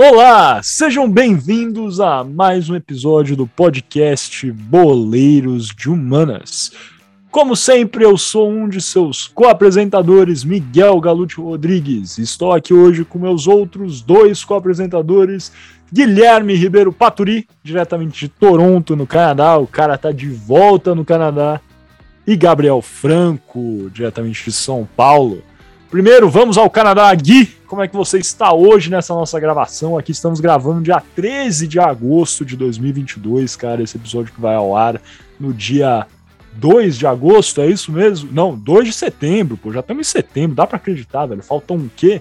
Olá, sejam bem-vindos a mais um episódio do podcast Boleiros de Humanas. Como sempre, eu sou um de seus co-apresentadores, Miguel Galute Rodrigues. Estou aqui hoje com meus outros dois co-apresentadores, Guilherme Ribeiro Paturi, diretamente de Toronto, no Canadá. O cara tá de volta no Canadá. E Gabriel Franco, diretamente de São Paulo. Primeiro, vamos ao Canadá. Gui, como é que você está hoje nessa nossa gravação? Aqui estamos gravando dia 13 de agosto de 2022, cara. Esse episódio que vai ao ar no dia 2 de agosto, é isso mesmo? Não, 2 de setembro, pô. Já estamos em setembro, dá para acreditar, velho. Faltam o quê?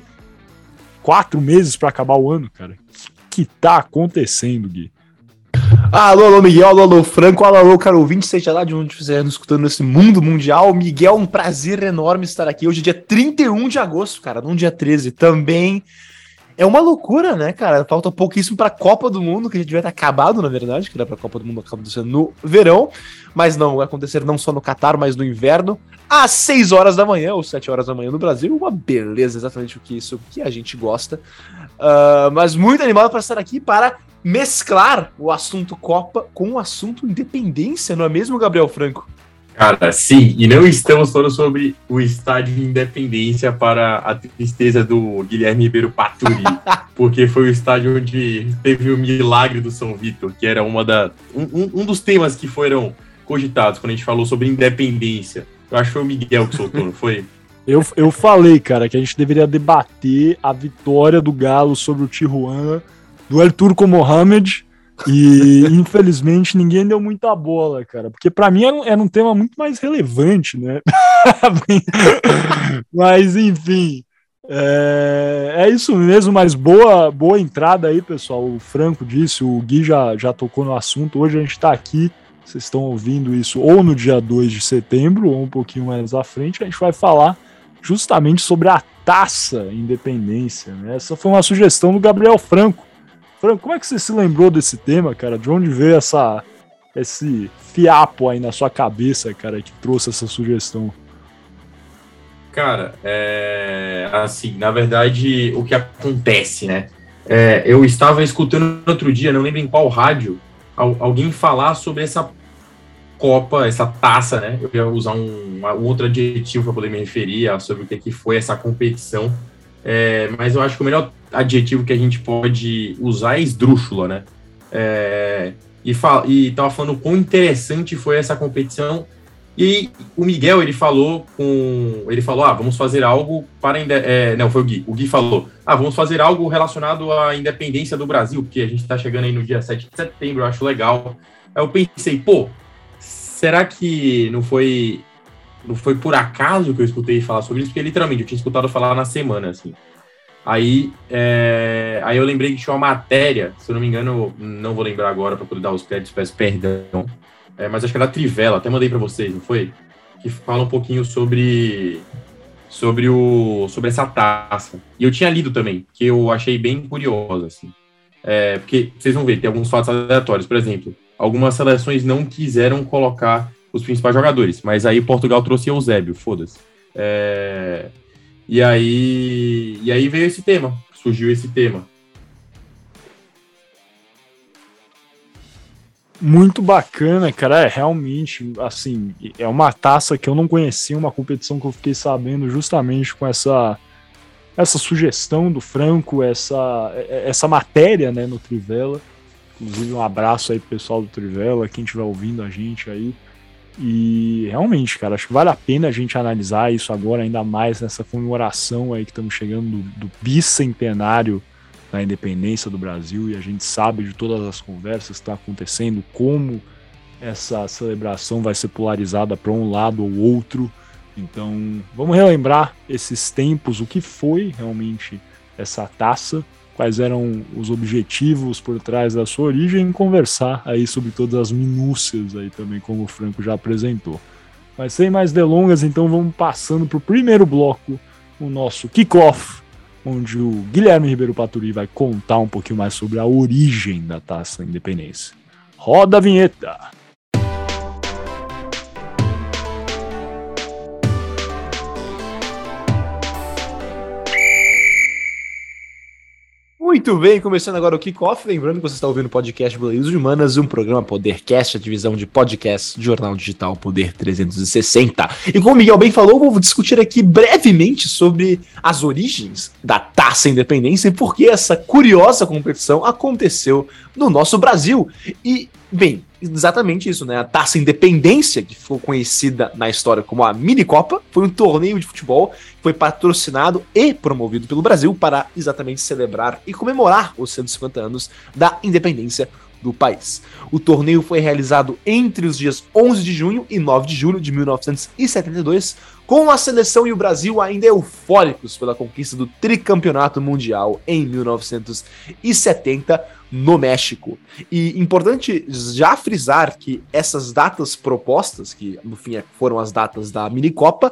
Quatro meses para acabar o ano, cara. O que, que tá acontecendo, Gui? Alô, alô, Miguel, alô, alô, Franco, alô, alô, caro ouvinte, seja lá de onde estiver nos escutando nesse mundo mundial. Miguel, um prazer enorme estar aqui. Hoje é dia 31 de agosto, cara, não dia 13. Também é uma loucura, né, cara? Falta pouquíssimo para a Copa do Mundo, que gente devia ter acabado, na verdade, que era para a Copa do Mundo acontecendo no verão, mas não, vai acontecer não só no Catar, mas no inverno, às 6 horas da manhã, ou 7 horas da manhã no Brasil. Uma beleza, exatamente o que isso que a gente gosta. Uh, mas muito animado para estar aqui para mesclar o assunto Copa com o assunto independência, não é mesmo, Gabriel Franco? Cara, sim, e não estamos falando sobre o estádio de independência para a tristeza do Guilherme Ribeiro Paturi, porque foi o estádio onde teve o milagre do São Vitor, que era uma da, um, um dos temas que foram cogitados quando a gente falou sobre independência. Eu acho que foi o Miguel que soltou, não foi? Eu, eu falei, cara, que a gente deveria debater a vitória do Galo sobre o Tijuana do El Turco Mohamed. E infelizmente ninguém deu muita bola, cara, porque para mim era um, era um, tema muito mais relevante, né? mas enfim, é, é, isso mesmo. Mas boa, boa entrada aí, pessoal. O Franco disse, o Gui já, já tocou no assunto. Hoje a gente está aqui, vocês estão ouvindo isso ou no dia 2 de setembro, ou um pouquinho mais à frente. A gente vai falar justamente sobre a taça independência. Né? Essa foi uma sugestão do Gabriel Franco Franco, como é que você se lembrou desse tema, cara? De onde veio essa, esse fiapo aí na sua cabeça, cara, que trouxe essa sugestão? Cara, é, assim, na verdade, o que acontece, né? É, eu estava escutando outro dia, não lembro em qual rádio, alguém falar sobre essa Copa, essa taça, né? Eu ia usar um, um outro adjetivo para poder me referir a, sobre o que, que foi essa competição. É, mas eu acho que o melhor adjetivo que a gente pode usar é esdrúxula, né? É, e, e tava falando quão interessante foi essa competição. E o Miguel, ele falou com. Ele falou: ah, vamos fazer algo para. É, não, foi o Gui. O Gui falou: ah, vamos fazer algo relacionado à independência do Brasil, porque a gente está chegando aí no dia 7 de setembro, eu acho legal. Aí eu pensei, pô, será que não foi. Não foi por acaso que eu escutei falar sobre isso? Porque literalmente eu tinha escutado falar na semana, assim. Aí, é, aí eu lembrei que tinha uma matéria, se eu não me engano, não vou lembrar agora para poder dar os créditos, peço perdão, é, mas acho que é da Trivela, até mandei para vocês, não foi? Que fala um pouquinho sobre sobre o sobre essa taça. E eu tinha lido também, que eu achei bem curiosa, assim. É, porque vocês vão ver, tem alguns fatos aleatórios. Por exemplo, algumas seleções não quiseram colocar os principais jogadores, mas aí Portugal trouxe Eusébio, foda-se. É, e aí, e aí veio esse tema, surgiu esse tema. Muito bacana, cara. É realmente, assim, é uma taça que eu não conhecia, uma competição que eu fiquei sabendo justamente com essa essa sugestão do Franco, essa essa matéria, né, no Trivela. Inclusive um abraço aí pro pessoal do Trivela, quem estiver ouvindo a gente aí. E realmente, cara, acho que vale a pena a gente analisar isso agora, ainda mais nessa comemoração aí que estamos chegando do, do bicentenário da independência do Brasil e a gente sabe de todas as conversas que estão tá acontecendo, como essa celebração vai ser polarizada para um lado ou outro. Então, vamos relembrar esses tempos, o que foi realmente essa taça quais eram os objetivos por trás da sua origem e conversar aí sobre todas as minúcias aí também, como o Franco já apresentou. Mas sem mais delongas, então vamos passando para o primeiro bloco, o nosso kickoff, onde o Guilherme Ribeiro Paturi vai contar um pouquinho mais sobre a origem da Taça Independência. Roda a vinheta! Muito bem, começando agora o kickoff. Lembrando que você está ouvindo o podcast Boleiros Humanas, um programa Podercast, a divisão de podcast jornal digital Poder 360. E como o Miguel bem falou, vou discutir aqui brevemente sobre as origens da Taça Independência e por que essa curiosa competição aconteceu no nosso Brasil. E, bem, exatamente isso, né? A Taça Independência, que ficou conhecida na história como a Mini Copa, foi um torneio de futebol que foi patrocinado e promovido pelo Brasil para exatamente celebrar e comemorar os 150 anos da independência do país. O torneio foi realizado entre os dias 11 de junho e 9 de julho de 1972, com a seleção e o Brasil ainda eufóricos pela conquista do tricampeonato mundial em 1970 no México. E importante já frisar que essas datas propostas, que no fim foram as datas da minicopa,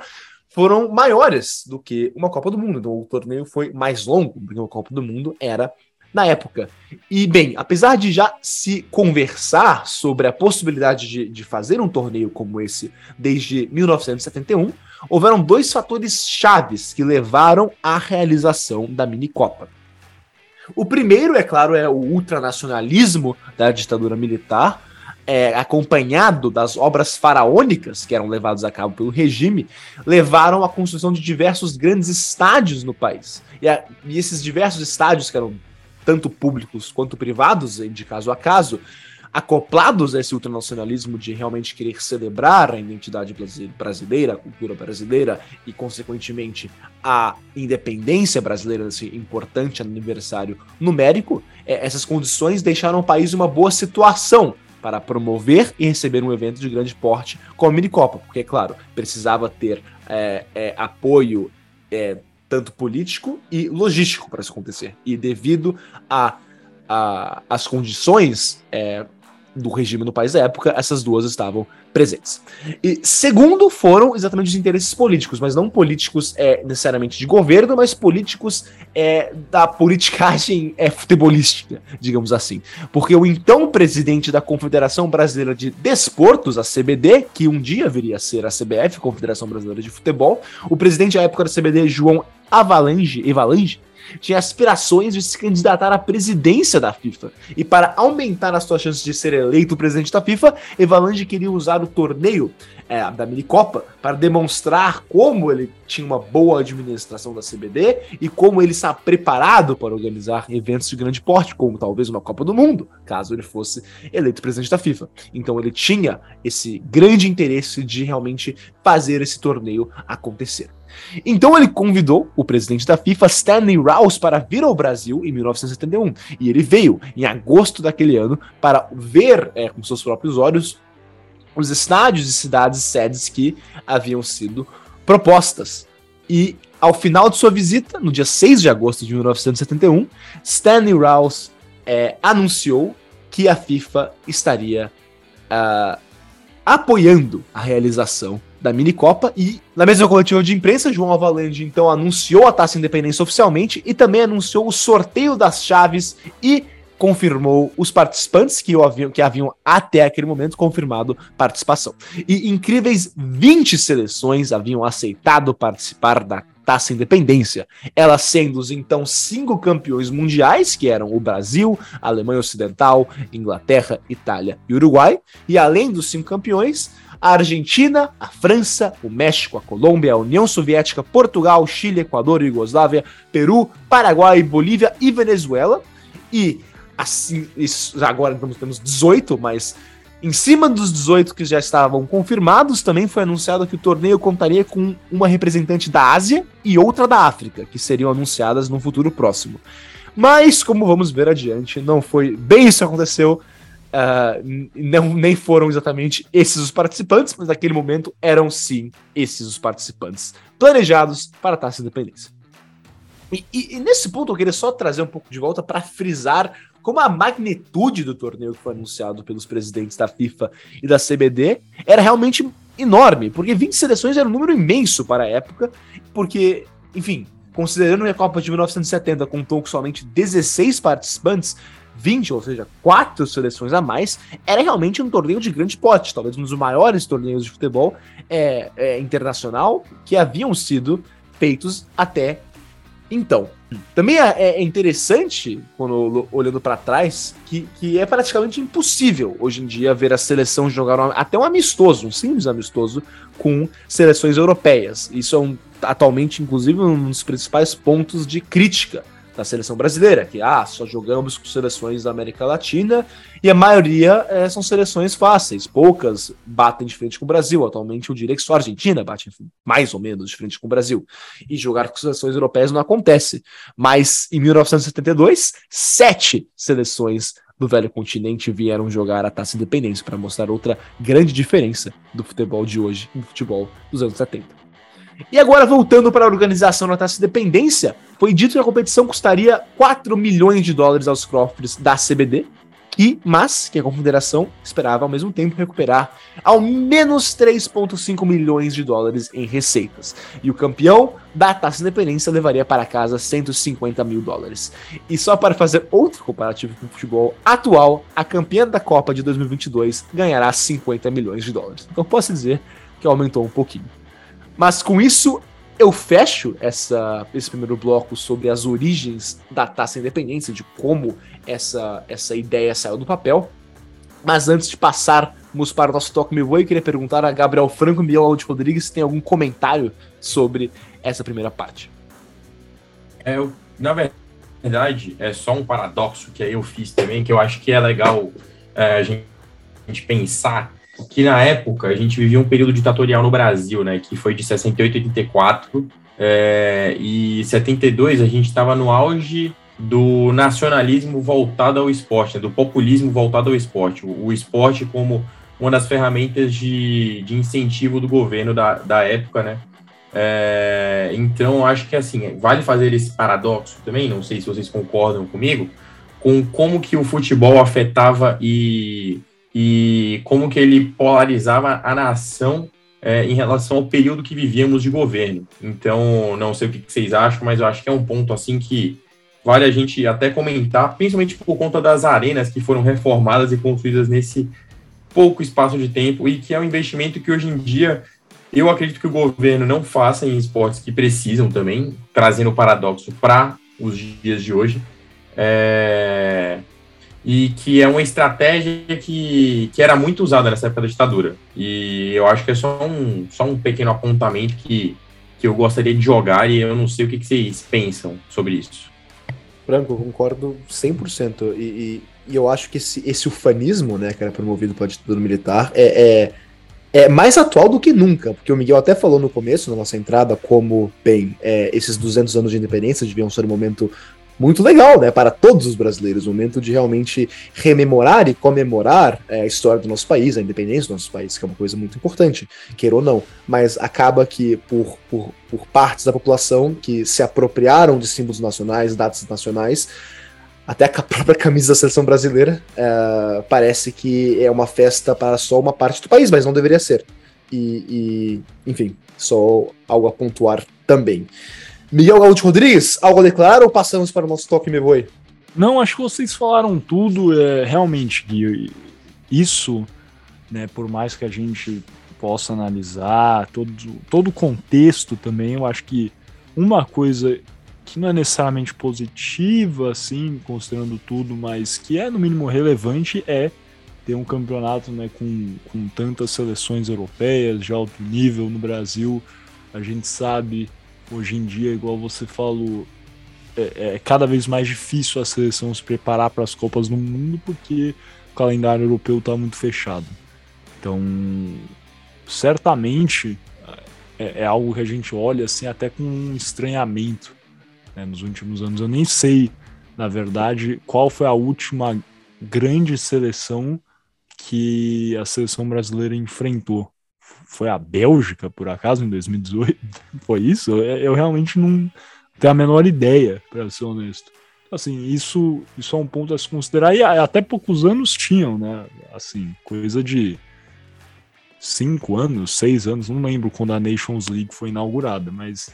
foram maiores do que uma Copa do Mundo. Então o torneio foi mais longo, porque uma Copa do Mundo era na época. E, bem, apesar de já se conversar sobre a possibilidade de, de fazer um torneio como esse desde 1971, houveram dois fatores chaves que levaram à realização da mini-copa. O primeiro, é claro, é o ultranacionalismo da ditadura militar, é, acompanhado das obras faraônicas que eram levadas a cabo pelo regime, levaram à construção de diversos grandes estádios no país. E, a, e esses diversos estádios, que eram tanto públicos quanto privados, de caso a caso, acoplados a esse ultranacionalismo de realmente querer celebrar a identidade brasileira, a cultura brasileira e, consequentemente, a independência brasileira, esse importante aniversário numérico, é, essas condições deixaram o país em uma boa situação para promover e receber um evento de grande porte como a Minicopa, porque, claro, precisava ter é, é, apoio é, tanto político e logístico para isso acontecer. E devido a, a as condições é, do regime no país da época, essas duas estavam presentes. E segundo foram exatamente os interesses políticos, mas não políticos é, necessariamente de governo, mas políticos é, da politicagem é, futebolística, digamos assim. Porque o então presidente da Confederação Brasileira de Desportos, a CBD, que um dia viria a ser a CBF, Confederação Brasileira de Futebol, o presidente à época da CBD, João Avalanche, Evalange, tinha aspirações de se candidatar à presidência da FIFA. E para aumentar as suas chances de ser eleito presidente da FIFA, Evalange queria usar o torneio é, da Minicopa para demonstrar como ele tinha uma boa administração da CBD e como ele está preparado para organizar eventos de grande porte, como talvez uma Copa do Mundo, caso ele fosse eleito presidente da FIFA. Então ele tinha esse grande interesse de realmente fazer esse torneio acontecer. Então ele convidou o presidente da FIFA, Stanley Rouse, para vir ao Brasil em 1971. E ele veio em agosto daquele ano para ver é, com seus próprios olhos os estádios e cidades sedes que haviam sido propostas. E ao final de sua visita, no dia 6 de agosto de 1971, Stanley Rouse é, anunciou que a FIFA estaria uh, apoiando a realização da Minicopa e na mesma coletiva de imprensa, João Avalanche então anunciou a Taça Independência oficialmente e também anunciou o sorteio das chaves e confirmou os participantes que haviam, que haviam até aquele momento confirmado participação. E incríveis 20 seleções haviam aceitado participar da Taça Independência, elas sendo os então cinco campeões mundiais, que eram o Brasil, Alemanha Ocidental, Inglaterra, Itália e Uruguai, e além dos cinco campeões, a Argentina, a França, o México, a Colômbia, a União Soviética, Portugal, Chile, Equador, Iugoslávia, Peru, Paraguai, Bolívia e Venezuela. E assim, isso, agora temos 18, mas em cima dos 18 que já estavam confirmados, também foi anunciado que o torneio contaria com uma representante da Ásia e outra da África, que seriam anunciadas no futuro próximo. Mas, como vamos ver adiante, não foi bem isso que aconteceu. Uh, não, nem foram exatamente esses os participantes, mas naquele momento eram sim esses os participantes planejados para a Taça Independência. E, e, e, nesse ponto eu queria só trazer um pouco de volta para frisar como a magnitude do torneio que foi anunciado pelos presidentes da FIFA e da CBD era realmente enorme, porque 20 seleções era um número imenso para a época, porque, enfim, considerando a Copa de 1970 contou com somente 16 participantes, 20, ou seja, quatro seleções a mais, era realmente um torneio de grande pote, talvez um dos maiores torneios de futebol é, é, internacional que haviam sido feitos até então. Também é, é interessante, quando olhando para trás, que, que é praticamente impossível hoje em dia ver a seleção jogar um, até um amistoso, um simples amistoso, com seleções europeias. Isso é um, atualmente, inclusive, um dos principais pontos de crítica da seleção brasileira, que ah, só jogamos com seleções da América Latina e a maioria é, são seleções fáceis, poucas batem de frente com o Brasil. Atualmente eu diria que só a Argentina bate mais ou menos de frente com o Brasil. E jogar com seleções europeias não acontece. Mas em 1972, sete seleções do velho continente vieram jogar a Taça Independência para mostrar outra grande diferença do futebol de hoje e do futebol dos anos 70. E agora, voltando para a organização da Taça Independência, foi dito que a competição custaria 4 milhões de dólares aos cofres da CBD, e, mas que a confederação esperava ao mesmo tempo recuperar ao menos 3,5 milhões de dólares em receitas. E o campeão da Taça Independência levaria para casa 150 mil dólares. E só para fazer outro comparativo com o futebol atual, a campeã da Copa de 2022 ganhará 50 milhões de dólares. Então posso dizer que aumentou um pouquinho. Mas com isso, eu fecho essa, esse primeiro bloco sobre as origens da Taça Independência, de como essa, essa ideia saiu do papel. Mas antes de passarmos para o nosso Toque Me Voe, queria perguntar a Gabriel Franco e Miguel Aldo Rodrigues se tem algum comentário sobre essa primeira parte. É, eu, na verdade, é só um paradoxo que eu fiz também, que eu acho que é legal é, a gente pensar que na época a gente vivia um período ditatorial no Brasil, né, que foi de 68 a 84, é, e 72 a gente estava no auge do nacionalismo voltado ao esporte, né, do populismo voltado ao esporte, o, o, esporte como uma das ferramentas de, de incentivo do governo da, da época, né, é, então acho que assim, vale fazer esse paradoxo também, não sei se vocês concordam comigo, com como que o futebol afetava e e como que ele polarizava a nação é, em relação ao período que vivíamos de governo. Então, não sei o que vocês acham, mas eu acho que é um ponto assim que vale a gente até comentar, principalmente por conta das arenas que foram reformadas e construídas nesse pouco espaço de tempo e que é um investimento que hoje em dia eu acredito que o governo não faça em esportes que precisam também, trazendo o paradoxo para os dias de hoje. É e que é uma estratégia que, que era muito usada nessa época da ditadura. E eu acho que é só um, só um pequeno apontamento que, que eu gostaria de jogar e eu não sei o que, que vocês pensam sobre isso. Branco, eu concordo 100%. E, e, e eu acho que esse, esse ufanismo, né, que era promovido pela ditadura militar, é, é, é, mais atual do que nunca, porque o Miguel até falou no começo, na nossa entrada, como, bem, é, esses 200 anos de independência deviam ser um momento muito legal, né, para todos os brasileiros, o momento de realmente rememorar e comemorar é, a história do nosso país, a independência do nosso país, que é uma coisa muito importante, queira ou não, mas acaba que por, por, por partes da população que se apropriaram de símbolos nacionais, datas nacionais, até a própria camisa da seleção brasileira é, parece que é uma festa para só uma parte do país, mas não deveria ser. E, e enfim, só algo a pontuar também. Miguel Gaúcho Rodrigues, algo a declarar ou passamos para o nosso toque me voe? Não, acho que vocês falaram tudo. É, realmente, Gui, isso, né, por mais que a gente possa analisar todo, todo o contexto também, eu acho que uma coisa que não é necessariamente positiva, assim, considerando tudo, mas que é no mínimo relevante é ter um campeonato né, com, com tantas seleções europeias de alto nível no Brasil. A gente sabe Hoje em dia, igual você falou, é, é cada vez mais difícil a seleção se preparar para as Copas do Mundo porque o calendário europeu está muito fechado. Então, certamente é, é, algo que a gente olha assim até com um estranhamento né, nos últimos anos. Eu nem sei, na verdade, qual foi a última grande seleção que a seleção brasileira enfrentou foi a Bélgica, por acaso, em 2018? Foi isso? Eu, realmente não tenho a menor ideia, para ser honesto. Assim, isso, isso é um ponto a se considerar. E até poucos anos tinham, né? Assim, coisa de cinco anos, seis anos, não lembro quando a Nations League foi inaugurada, mas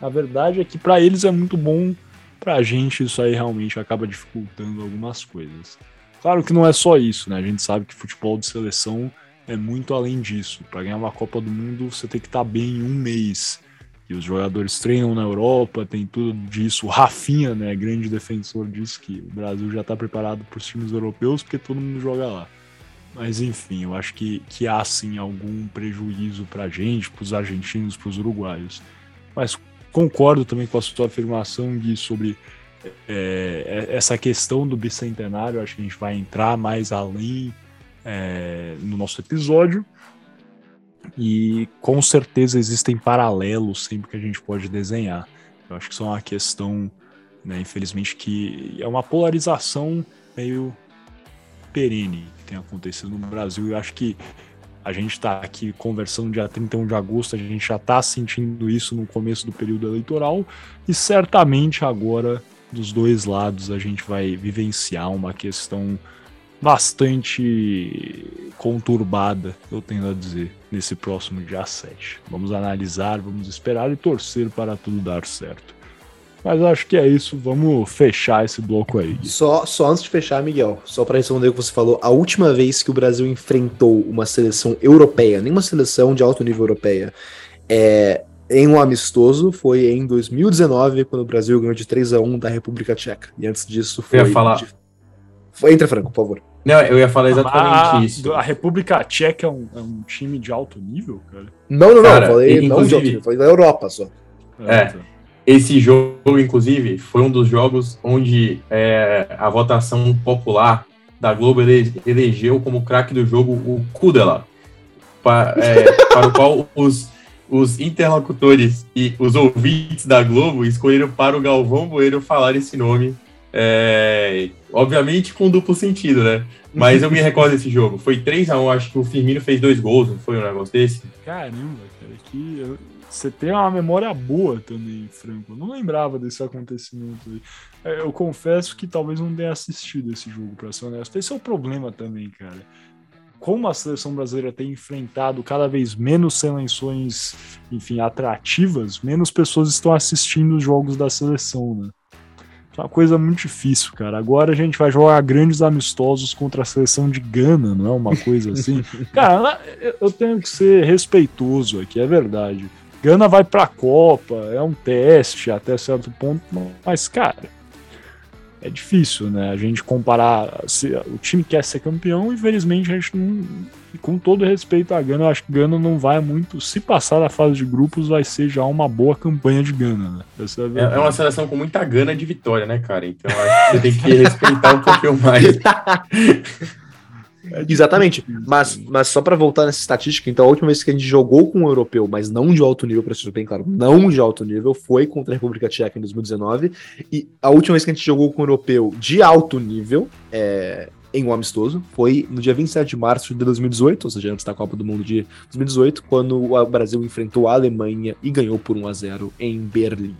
a verdade é que para eles é muito bom, para a gente isso aí realmente acaba dificultando algumas coisas. Claro que não é só isso, né? A gente sabe que futebol de seleção é muito além disso. Para ganhar uma Copa do Mundo, você tem que estar tá bem em um mês. que os jogadores treinam na Europa, tem tudo disso. O Rafinha, né, grande defensor disso, que o Brasil já está preparado para os times europeus, porque todo mundo joga lá. Mas enfim, eu acho que, que há sim algum prejuízo para a gente, para os argentinos, para os uruguaios. Mas concordo também com a sua afirmação de sobre é, é, essa questão do bicentenário. Acho que a gente vai entrar mais além é, no nosso episódio. E com certeza existem paralelos sempre que a gente pode desenhar. Eu acho que isso é uma questão, né, infelizmente, que é uma polarização meio perene que tem acontecido no Brasil. Eu acho que a gente está aqui conversando dia 31 de agosto, a gente já está sentindo isso no começo do período eleitoral, e certamente agora, dos dois lados, a gente vai vivenciar uma questão bastante conturbada, eu tendo a dizer, nesse próximo dia 7. Vamos analisar, vamos esperar e torcer para tudo dar certo. Mas acho que é isso, vamos fechar esse bloco aí. Só, só antes de fechar, Miguel, só para responder o que você falou, a última vez que o Brasil enfrentou uma seleção europeia, nem uma seleção de alto nível europeia, é, em um amistoso foi em 2019, quando o Brasil ganhou de 3 a 1 da República Tcheca. E antes disso foi. Eu ia falar. De... Entra, Franco, por favor. Não, eu ia falar exatamente a, isso. A República Tcheca é um, é um, time de alto nível, cara? Não, não, cara, não. Falei não de alto nível, falei da Europa só. É. é. Esse jogo, inclusive, foi um dos jogos onde é, a votação popular da Globo ele, elegeu como craque do jogo o Kudela, para, é, para o qual os, os interlocutores e os ouvintes da Globo escolheram para o Galvão Bueno falar esse nome é, obviamente com duplo sentido, né? Mas eu me recordo desse jogo. Foi 3x1, acho que o Firmino fez dois gols, não foi um negócio desse? Caramba, cara, que você tem uma memória boa também, Franco. Eu não lembrava desse acontecimento aí. É, eu confesso que talvez não tenha assistido esse jogo, pra ser honesto. Esse é o problema também, cara. Como a seleção brasileira tem enfrentado cada vez menos seleções, enfim, atrativas, menos pessoas estão assistindo os jogos da seleção, né? É uma coisa muito difícil, cara. Agora a gente vai jogar grandes amistosos contra a seleção de Gana, não é uma coisa assim? cara, eu tenho que ser respeitoso aqui, é verdade. Gana vai pra Copa, é um teste até certo ponto, mas, cara, é difícil, né? A gente comparar. Se, o time quer ser campeão, infelizmente a gente não. Com todo respeito à Gana, eu acho que Gana não vai muito. Se passar da fase de grupos, vai ser já uma boa campanha de Gana, né? É, é, é, uma seleção com muita gana de vitória, né, cara? Então acho que você tem que respeitar um pouquinho mais. É Exatamente. Mas, mas só para voltar nessa estatística, então a última vez que a gente jogou com um europeu, mas não de alto nível, para ser bem claro, não de alto nível, foi contra a República Tcheca em 2019. E a última vez que a gente jogou com um europeu de alto nível, é, em um amistoso, foi no dia 27 de março de 2018, ou seja, antes da Copa do Mundo de 2018, quando o Brasil enfrentou a Alemanha e ganhou por 1 a 0 em Berlim.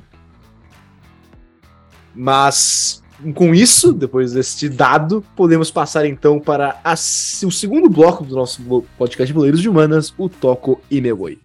Mas com isso, depois deste dado, podemos passar então para a, o segundo bloco do nosso podcast Boleiros de Humanas, o Toco e Meboi.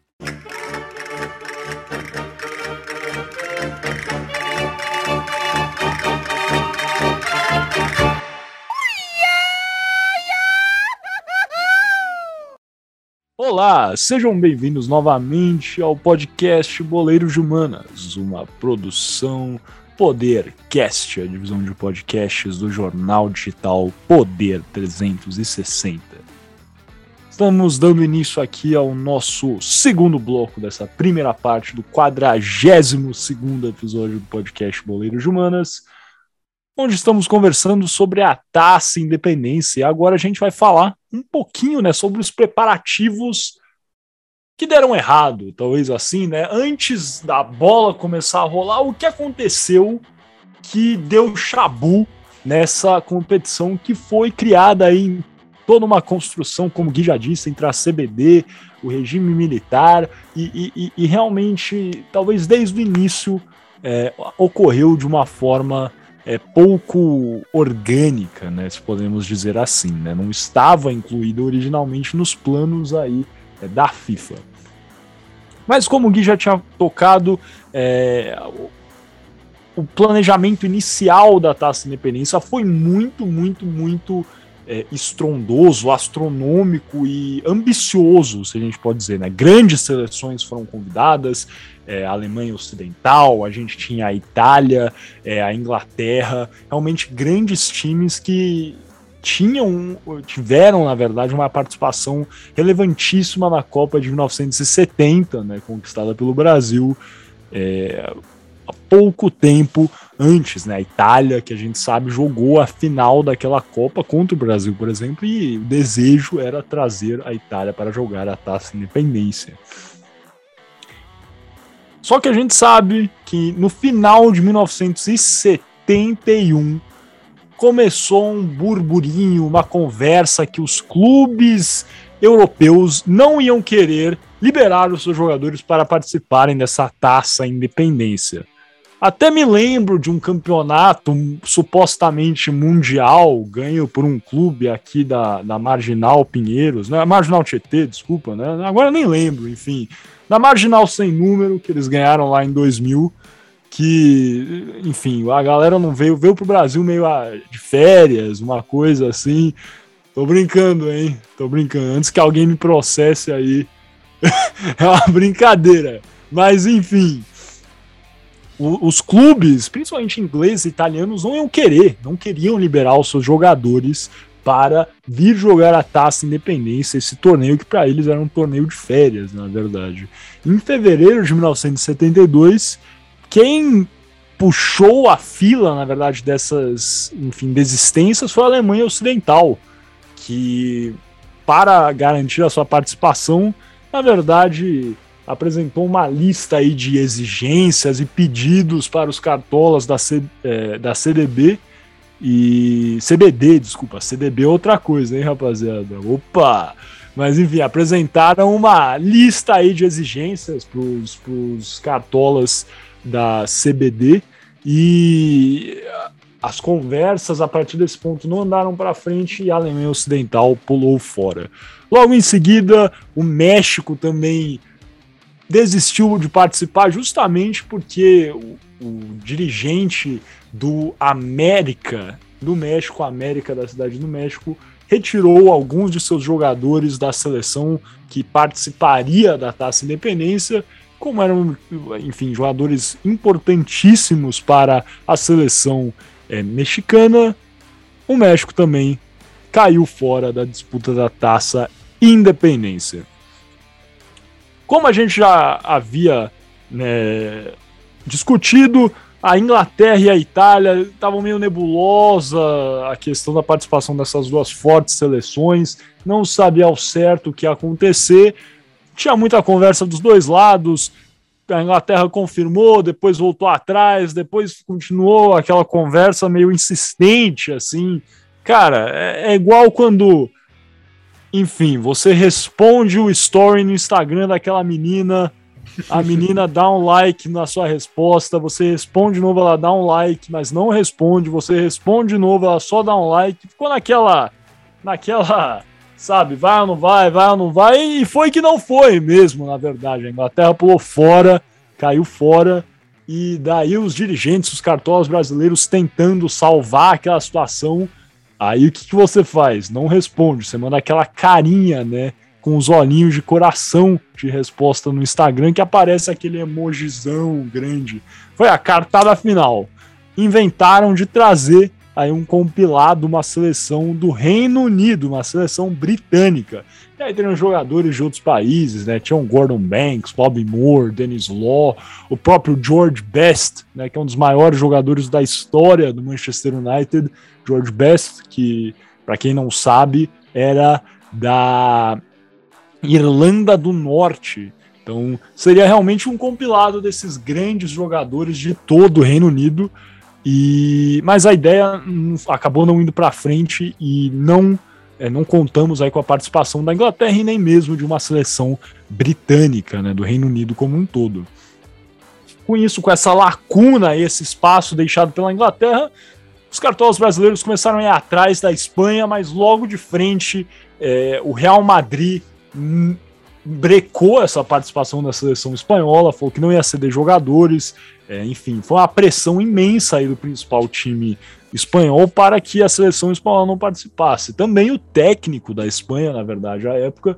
Olá, sejam bem-vindos novamente ao podcast Boleiros de Humanas, uma produção Podercast, a divisão de podcasts do jornal digital Poder 360. Estamos dando início aqui ao nosso segundo bloco dessa primeira parte do 42 segundo episódio do podcast Boleiros de Humanas, onde estamos conversando sobre a Taça Independência. E agora a gente vai falar um pouquinho né, sobre os preparativos que deram errado, talvez assim, né? Antes da bola começar a rolar, o que aconteceu que deu chabu nessa competição que foi criada aí em toda uma construção, como Gui já disse, entre a CBD, o regime militar, e, e, e realmente, talvez desde o início, é, ocorreu de uma forma é, pouco orgânica, né, se podemos dizer assim, né, não estava incluído originalmente nos planos aí é, da FIFA. Mas como o Gui já tinha tocado, é, o planejamento inicial da Taça Independência foi muito, muito, muito é, estrondoso, astronômico e ambicioso, se a gente pode dizer. Né? Grandes seleções foram convidadas, é, a Alemanha Ocidental, a gente tinha a Itália, é, a Inglaterra, realmente grandes times que tinham, tiveram, na verdade, uma participação relevantíssima na Copa de 1970, né, conquistada pelo Brasil. É, há pouco tempo antes, né? A Itália, que a gente sabe, jogou a final daquela Copa contra o Brasil, por exemplo, e o desejo era trazer a Itália para jogar a Taça Independência. Só que a gente sabe que no final de 1971 começou um burburinho, uma conversa que os clubes europeus não iam querer liberar os seus jogadores para participarem dessa taça independência. Até me lembro de um campeonato supostamente mundial ganho por um clube aqui da, da Marginal Pinheiros, né? Marginal Tietê, desculpa, né? Agora nem lembro, enfim. Da Marginal Sem Número, que eles ganharam lá em 2000, que, enfim, a galera não veio, veio pro Brasil meio de férias, uma coisa assim. Tô brincando, hein? Tô brincando. Antes que alguém me processe aí. é uma brincadeira. Mas, enfim os clubes, principalmente ingleses e italianos, não iam querer, não queriam liberar os seus jogadores para vir jogar a Taça Independência, esse torneio que para eles era um torneio de férias, na verdade. Em fevereiro de 1972, quem puxou a fila, na verdade, dessas, enfim, desistências foi a Alemanha Ocidental, que para garantir a sua participação, na verdade, apresentou uma lista aí de exigências e pedidos para os cartolas da, C, é, da CDB e CBD, desculpa, CDB é outra coisa, hein, rapaziada? Opa! Mas enfim, apresentaram uma lista aí de exigências para os cartolas da CBD e as conversas a partir desse ponto não andaram para frente e a Alemanha Ocidental pulou fora. Logo em seguida, o México também desistiu de participar justamente porque o, o dirigente do América, do México, América da cidade do México, retirou alguns de seus jogadores da seleção que participaria da Taça Independência, como eram, enfim, jogadores importantíssimos para a seleção é, mexicana, o México também caiu fora da disputa da Taça Independência. Como a gente já havia né, discutido, a Inglaterra e a Itália estavam meio nebulosa a questão da participação dessas duas fortes seleções, não sabia ao certo o que ia acontecer, tinha muita conversa dos dois lados. A Inglaterra confirmou, depois voltou atrás, depois continuou aquela conversa meio insistente, assim. Cara, é, é igual quando enfim, você responde o story no Instagram daquela menina, a menina dá um like na sua resposta, você responde de novo, ela dá um like, mas não responde, você responde de novo, ela só dá um like, ficou naquela, naquela, sabe, vai ou não vai, vai ou não vai, e foi que não foi mesmo, na verdade, a Inglaterra pulou fora, caiu fora, e daí os dirigentes, os cartolas brasileiros tentando salvar aquela situação, Aí o que, que você faz? Não responde, você manda aquela carinha, né? Com os olhinhos de coração de resposta no Instagram que aparece aquele emojizão grande. Foi a cartada final. Inventaram de trazer aí um compilado, uma seleção do Reino Unido, uma seleção britânica. E aí teriam jogadores de outros países, né? Tinham Gordon Banks, Bobby Moore, Dennis Law, o próprio George Best, né? Que é um dos maiores jogadores da história do Manchester United George Best, que, para quem não sabe, era da Irlanda do Norte. Então, seria realmente um compilado desses grandes jogadores de todo o Reino Unido. E mas a ideia acabou não indo para frente e não é, não contamos aí com a participação da Inglaterra e nem mesmo de uma seleção britânica, né, do Reino Unido como um todo. Com isso, com essa lacuna, esse espaço deixado pela Inglaterra, os cartolas brasileiros começaram a ir atrás da Espanha, mas logo de frente é, o Real Madrid brecou essa participação da seleção espanhola, falou que não ia ceder jogadores, é, enfim, foi uma pressão imensa aí do principal time espanhol para que a seleção espanhola não participasse. Também o técnico da Espanha, na verdade, à época,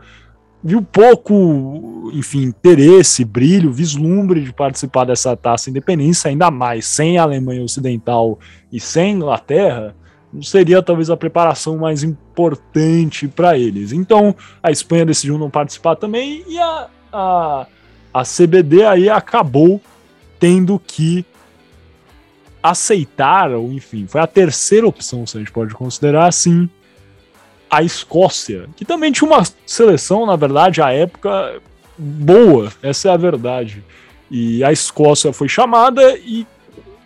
viu pouco, enfim, interesse, brilho, vislumbre de participar dessa taça independência, ainda mais sem a Alemanha Ocidental e sem Inglaterra, não seria talvez a preparação mais importante para eles. Então a Espanha decidiu não participar também e a, a, a CBD aí acabou tendo que aceitar, ou enfim, foi a terceira opção, se a gente pode considerar assim, a Escócia, que também tinha uma seleção, na verdade, à época boa, essa é a verdade. E a Escócia foi chamada e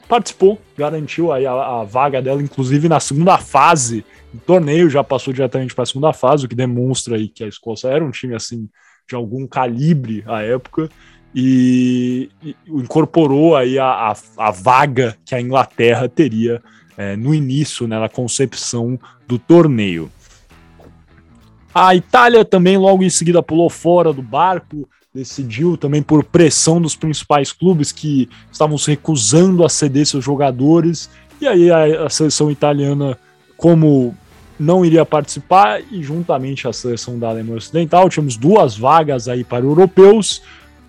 participou, garantiu aí a, a vaga dela, inclusive na segunda fase do torneio, já passou diretamente para a segunda fase, o que demonstra aí que a Escócia era um time assim de algum calibre à época e, incorporou aí a, a, a, vaga que a Inglaterra teria é, no início, né, na concepção do torneio. A Itália também logo em seguida pulou fora do barco, decidiu também por pressão dos principais clubes que estavam se recusando a ceder seus jogadores. E aí a, a seleção italiana, como não iria participar, e juntamente a seleção da Alemanha Ocidental, tínhamos duas vagas aí para europeus.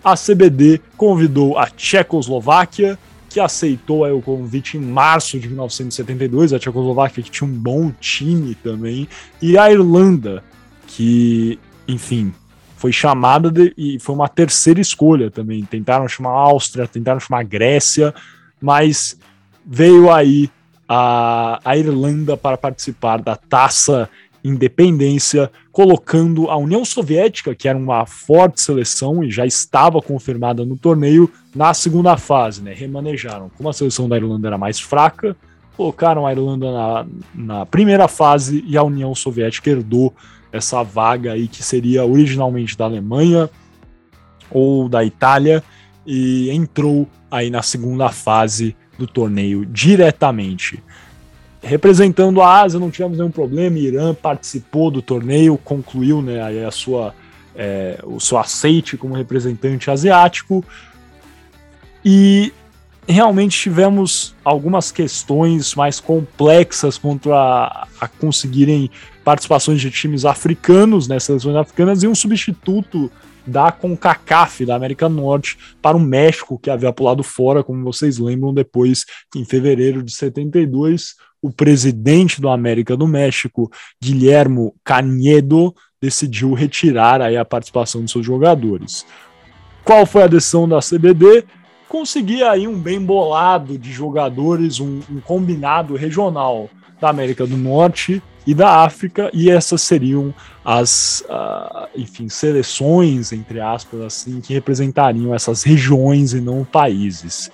A CBD convidou a Tchecoslováquia, que aceitou aí, o convite em março de 1972, a Tchecoslováquia que tinha um bom time também, e a Irlanda, que, enfim, foi chamada de, e foi uma terceira escolha também. Tentaram chamar Áustria, tentaram chamar Grécia, mas veio aí a, a Irlanda para participar da taça independência, colocando a União Soviética, que era uma forte seleção e já estava confirmada no torneio, na segunda fase, né? Remanejaram. Como a seleção da Irlanda era mais fraca, colocaram a Irlanda na, na primeira fase e a União Soviética herdou essa vaga aí que seria originalmente da Alemanha ou da Itália e entrou aí na segunda fase do torneio diretamente. Representando a Ásia, não tivemos nenhum problema. Irã participou do torneio, concluiu né, a sua, é, o seu aceite como representante asiático. E realmente tivemos algumas questões mais complexas contra a, a conseguirem participações de times africanos, né, seleções africanas, e um substituto da CONCACAF, da América Norte, para o México, que havia pulado fora, como vocês lembram, depois, em fevereiro de 72, o presidente do América do México, Guilhermo Canedo, decidiu retirar aí a participação de seus jogadores. Qual foi a decisão da CBD? Conseguir aí um bem bolado de jogadores, um, um combinado regional da América do Norte e da África, e essas seriam as, uh, enfim, seleções, entre aspas, assim, que representariam essas regiões e não países.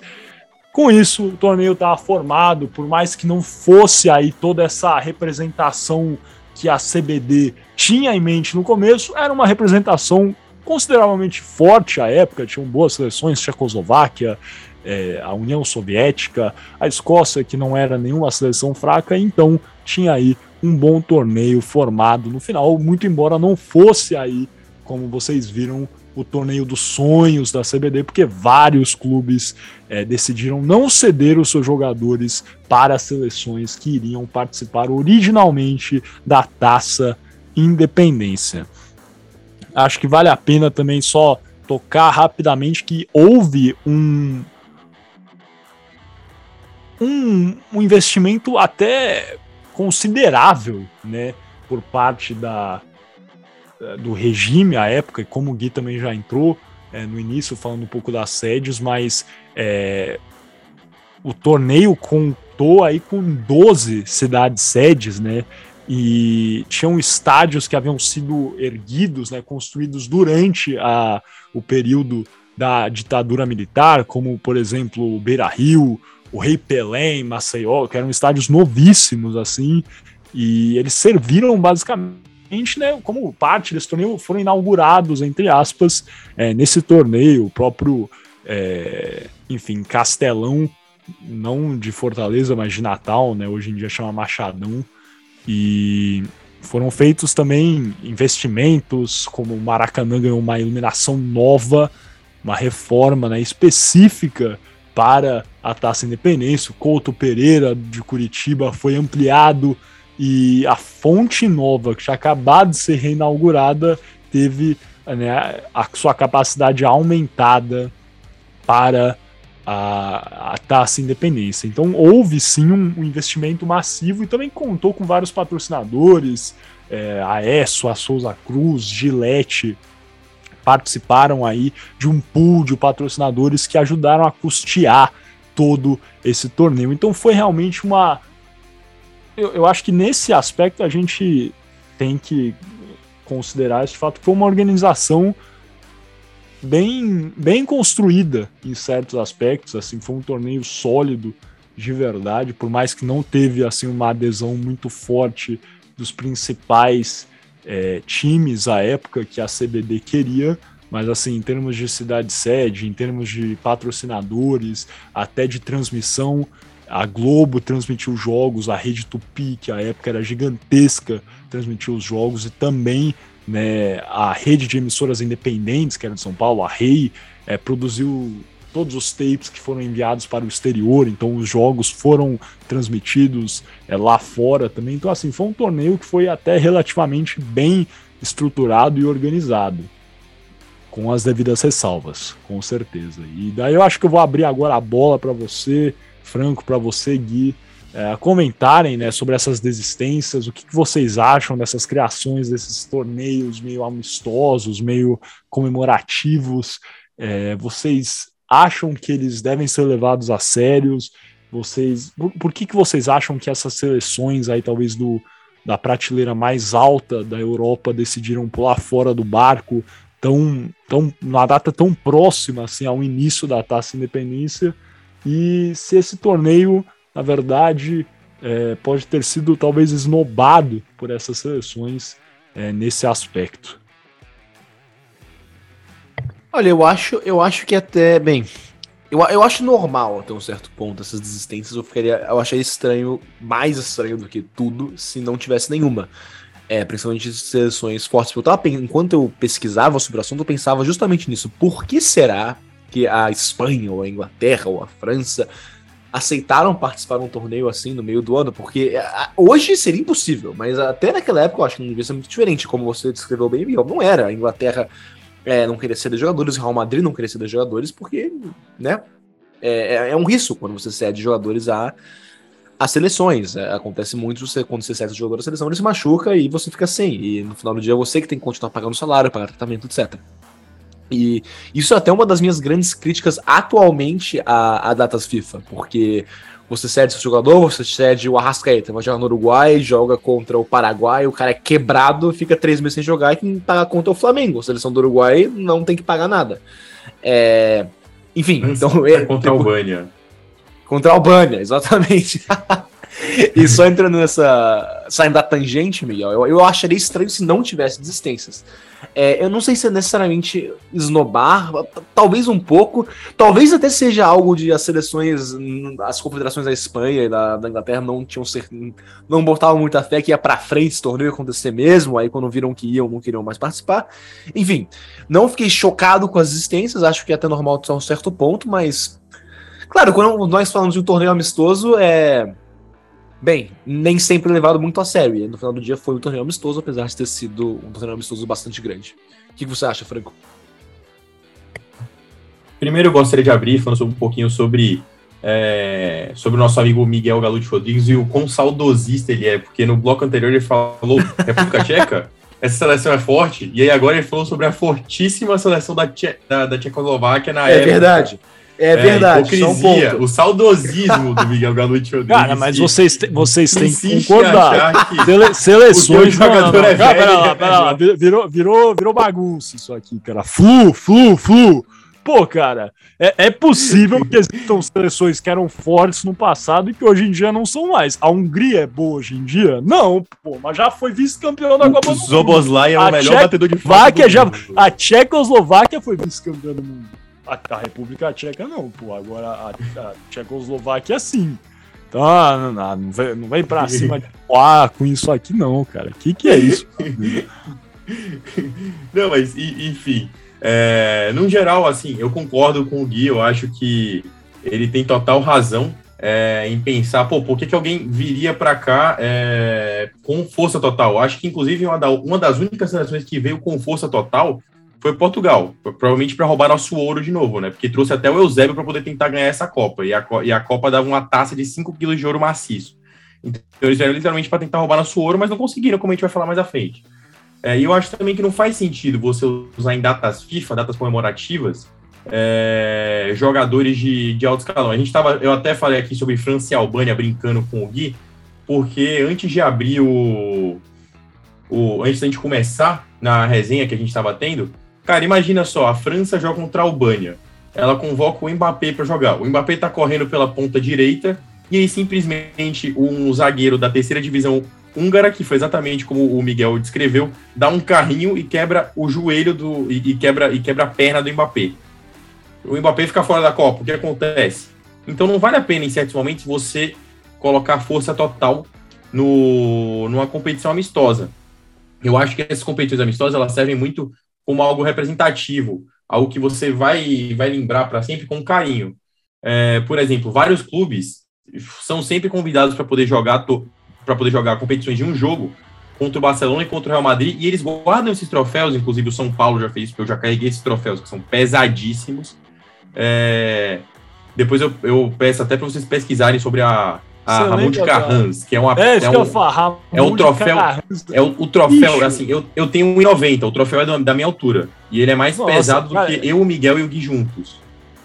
Com isso, o torneio estava formado, por mais que não fosse aí toda essa representação que a CBD tinha em mente no começo, era uma representação consideravelmente forte à época, tinham boas seleções, Tchecoslováquia, é, a União Soviética, a Escócia, que não era nenhuma seleção fraca, então tinha aí um bom torneio formado no final, muito embora não fosse aí, como vocês viram, o torneio dos sonhos da CBD, porque vários clubes é, decidiram não ceder os seus jogadores para as seleções que iriam participar originalmente da taça Independência. Acho que vale a pena também só tocar rapidamente que houve um, um, um investimento até considerável, né, por parte da, do regime à época, e como o Gui também já entrou é, no início falando um pouco das sedes, mas é, o torneio contou aí com 12 cidades sedes, né? E tinham estádios que haviam sido erguidos, né, construídos durante a, o período da ditadura militar, como por exemplo o Beira Rio, o Rei Pelé em Maceió, que eram estádios novíssimos, assim, e eles serviram basicamente, né, como parte desse torneio, foram inaugurados, entre aspas, é, nesse torneio, o próprio, é, enfim, Castelão, não de Fortaleza, mas de Natal, né, hoje em dia chama Machadão, e foram feitos também investimentos, como o Maracanã ganhou uma iluminação nova, uma reforma né, específica para a Taça Independência. O Couto Pereira de Curitiba foi ampliado e a Fonte Nova, que tinha acabado de ser reinaugurada, teve né, a sua capacidade aumentada para a, a Taça Independência. Então houve sim um, um, investimento massivo e também contou com vários patrocinadores, é, a ESSO, a Souza Cruz, Gillette, participaram aí de um pool de patrocinadores que ajudaram a custear todo esse torneio. Então foi realmente uma. Eu, eu acho que nesse aspecto a gente tem que considerar esse fato que foi uma organização bem, bem construída em certos aspectos, assim, foi um torneio sólido de verdade, por mais que não teve assim uma adesão muito forte dos principais é, times à época que a CBD queria, mas assim, em termos de cidade sede, em termos de patrocinadores, até de transmissão, a Globo transmitiu jogos, a Rede Tupi, que à época era gigantesca, transmitiu os jogos e também né, a rede de emissoras independentes, que era de São Paulo, a REI, é, produziu todos os tapes que foram enviados para o exterior, então os jogos foram transmitidos é, lá fora também. Então, assim, foi um torneio que foi até relativamente bem estruturado e organizado, com as devidas ressalvas, com certeza. E daí eu acho que eu vou abrir agora a bola para você, Franco, para você, Gui, é, comentarem né, sobre essas desistências, o que, que, vocês acham dessas criações, desses torneios meio amistosos, meio comemorativos. É, vocês acham que eles devem ser levados a sérios? Vocês, por, por, que, que vocês acham que essas seleções aí, talvez do, da prateleira mais alta da Europa, decidiram pular fora do barco tão, tão, numa data tão próxima assim, ao início da Taça Independência? E se esse torneio na verdade, é, pode ter sido talvez esnobado por essas seleções é, nesse aspecto. Olha, eu acho, eu acho que até, bem, eu, eu acho normal até um certo ponto essas desistências. Eu ficaria, eu acharia estranho, mais estranho do que tudo, se não tivesse nenhuma. É, principalmente seleções fortes. Eu tava, enquanto eu pesquisava sobre o assunto, eu pensava justamente nisso. Por que será que a Espanha, ou a Inglaterra, ou a França aceitaram participar de um torneio assim no meio do ano, porque hoje seria impossível, mas até naquela época eu acho que não devia ser muito diferente, como você descreveu bem, não era. A Inglaterra é, não queria ser de jogadores, o Real Madrid não queria ser de jogadores, porque, né, é, é, é um risco quando você cede jogadores a, a seleções. É, acontece muito você, quando você cede jogador a seleção, ele se machuca e você fica sem. E no final do dia você que tem que continuar pagando salário, pagar tratamento, etc. E isso é até uma das minhas grandes críticas atualmente a, a datas FIFA, porque você cede seu jogador, você cede o Arrascaeta, vai jogar no Uruguai, joga contra o Paraguai, o cara é quebrado, fica três meses sem jogar e quem paga contra o Flamengo. A seleção do Uruguai não tem que pagar nada. É... Enfim, então. É contra a Albânia. Contra a Albânia, exatamente. E só entrando nessa. saindo da tangente, Miguel, eu, eu acharia estranho se não tivesse desistências. É, eu não sei se é necessariamente esnobar, talvez um pouco, talvez até seja algo de as seleções, as confederações da Espanha e da, da Inglaterra não tinham ser, não botavam muita fé que ia para frente esse torneio acontecer mesmo, aí quando viram que iam, não queriam mais participar. Enfim, não fiquei chocado com as existências, acho que é até normal até um certo ponto, mas claro, quando nós falamos de um torneio amistoso, é Bem, nem sempre levado muito a sério. E no final do dia foi um torneio amistoso, apesar de ter sido um torneio amistoso bastante grande. O que você acha, Franco? Primeiro eu gostaria de abrir falando sobre, um pouquinho sobre, é, sobre o nosso amigo Miguel Galute Rodrigues e o quão saudosista ele é, porque no bloco anterior ele falou República Tcheca, essa seleção é forte, e aí agora ele falou sobre a fortíssima seleção da, Tche da, da Tchecoslováquia na é época. É verdade. É, é verdade, hipocrisia, um o saudosismo do Miguel Galucci Rodrigues. Cara, mas vocês, te, vocês têm que concordar. Que Sele, seleções. Não, não, não. É velho, pera lá, pera lá. Virou, virou, virou bagunça isso aqui, cara. Flu, flu, flu. Pô, cara, é, é possível que existam seleções que eram fortes no passado e que hoje em dia não são mais. A Hungria é boa hoje em dia? Não, pô, mas já foi vice-campeão da Copa do Mundo. O Zoboslai é o melhor batedor de já, A Tchecoslováquia foi vice-campeã do mundo. A, a, República Tcheca não, pô. Agora a, a Tchecoslováquia sim. Então, não, não, não, vem, não vem pra cima de ah, com isso aqui, não, cara. O que, que é isso? não, mas enfim. É, no geral, assim, eu concordo com o Gui, eu acho que ele tem total razão é, em pensar, pô, por que, que alguém viria para cá é, com força total? Acho que, inclusive, uma, da, uma das únicas seleções que veio com força total foi Portugal, provavelmente para roubar nosso ouro de novo, né? Porque trouxe até o Eusébio para poder tentar ganhar essa Copa, e a, e a Copa dava uma taça de 5 quilos de ouro maciço. Então, eles vieram literalmente para tentar roubar nosso ouro, mas não conseguiram, como a gente vai falar mais à frente. É, e eu acho também que não faz sentido você usar em datas FIFA, datas comemorativas, é, jogadores de, de alto escalão. A gente tava, eu até falei aqui sobre França e Albânia brincando com o Gui, porque antes de abrir o, o antes da gente começar na resenha que a gente estava tendo, cara, imagina só, a França joga contra a Albânia. Ela convoca o Mbappé para jogar. O Mbappé está correndo pela ponta direita e aí simplesmente um zagueiro da terceira divisão húngara, que foi exatamente como o Miguel descreveu, dá um carrinho e quebra o joelho do e, e quebra e quebra a perna do Mbappé o Mbappé fica fora da Copa, o que acontece? Então não vale a pena, em certos momentos, você colocar força total no, numa competição amistosa. Eu acho que essas competições amistosas elas servem muito como algo representativo, algo que você vai, vai lembrar para sempre com carinho. É, por exemplo, vários clubes são sempre convidados para poder jogar para poder jogar competições de um jogo contra o Barcelona e contra o Real Madrid, e eles guardam esses troféus, inclusive o São Paulo já fez isso, eu já carreguei esses troféus, que são pesadíssimos, é, depois eu, eu, peço até para vocês pesquisarem sobre a, a Ramon de Carrans, que é uma é, é, um, é um troféu, é o, o troféu, Ixi. assim, eu, eu tenho 1,90, o troféu é da minha altura, e ele é mais Nossa, pesado cara, do que eu, o Miguel e o Gui juntos.